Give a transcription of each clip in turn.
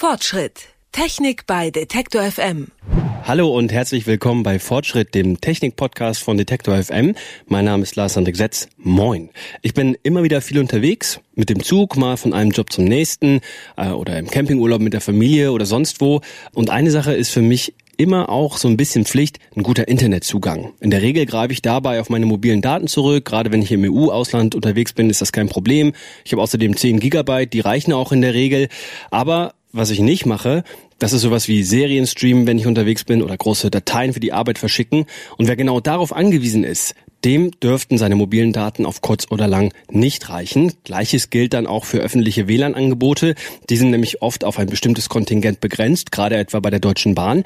Fortschritt. Technik bei Detektor FM. Hallo und herzlich willkommen bei Fortschritt, dem Technik-Podcast von Detektor FM. Mein Name ist Lars Sandek Setz. Moin. Ich bin immer wieder viel unterwegs, mit dem Zug, mal von einem Job zum nächsten äh, oder im Campingurlaub mit der Familie oder sonst wo. Und eine Sache ist für mich immer auch so ein bisschen Pflicht, ein guter Internetzugang. In der Regel greife ich dabei auf meine mobilen Daten zurück. Gerade wenn ich im EU-Ausland unterwegs bin, ist das kein Problem. Ich habe außerdem 10 Gigabyte, die reichen auch in der Regel. Aber was ich nicht mache, das ist sowas wie Serien streamen, wenn ich unterwegs bin oder große Dateien für die Arbeit verschicken. Und wer genau darauf angewiesen ist, dem dürften seine mobilen Daten auf kurz oder lang nicht reichen. Gleiches gilt dann auch für öffentliche WLAN-Angebote. Die sind nämlich oft auf ein bestimmtes Kontingent begrenzt, gerade etwa bei der Deutschen Bahn.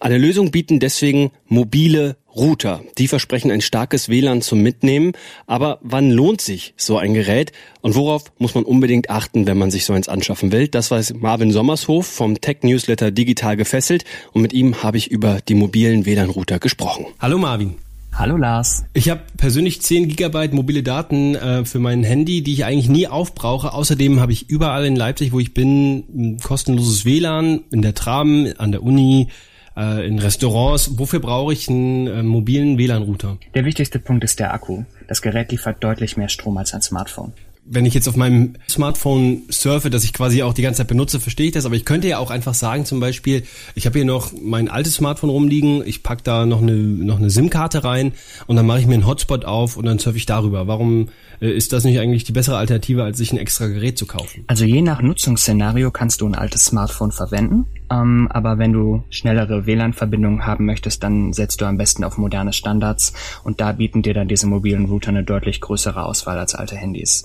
Eine Lösung bieten deswegen mobile Router. Die versprechen ein starkes WLAN zum Mitnehmen. Aber wann lohnt sich so ein Gerät? Und worauf muss man unbedingt achten, wenn man sich so eins anschaffen will? Das weiß Marvin Sommershof vom Tech-Newsletter Digital gefesselt. Und mit ihm habe ich über die mobilen WLAN-Router gesprochen. Hallo Marvin. Hallo Lars. Ich habe persönlich 10 Gigabyte mobile Daten äh, für mein Handy, die ich eigentlich nie aufbrauche. Außerdem habe ich überall in Leipzig, wo ich bin, ein kostenloses WLAN, in der Tram, an der Uni, äh, in Restaurants. Wofür brauche ich einen äh, mobilen WLAN-Router? Der wichtigste Punkt ist der Akku. Das Gerät liefert deutlich mehr Strom als ein Smartphone wenn ich jetzt auf meinem Smartphone surfe, das ich quasi auch die ganze Zeit benutze, verstehe ich das. Aber ich könnte ja auch einfach sagen, zum Beispiel, ich habe hier noch mein altes Smartphone rumliegen, ich pack da noch eine, noch eine SIM-Karte rein und dann mache ich mir einen Hotspot auf und dann surfe ich darüber. Warum äh, ist das nicht eigentlich die bessere Alternative, als sich ein extra Gerät zu kaufen? Also je nach Nutzungsszenario kannst du ein altes Smartphone verwenden. Ähm, aber wenn du schnellere WLAN-Verbindungen haben möchtest, dann setzt du am besten auf moderne Standards und da bieten dir dann diese mobilen Router eine deutlich größere Auswahl als alte Handys.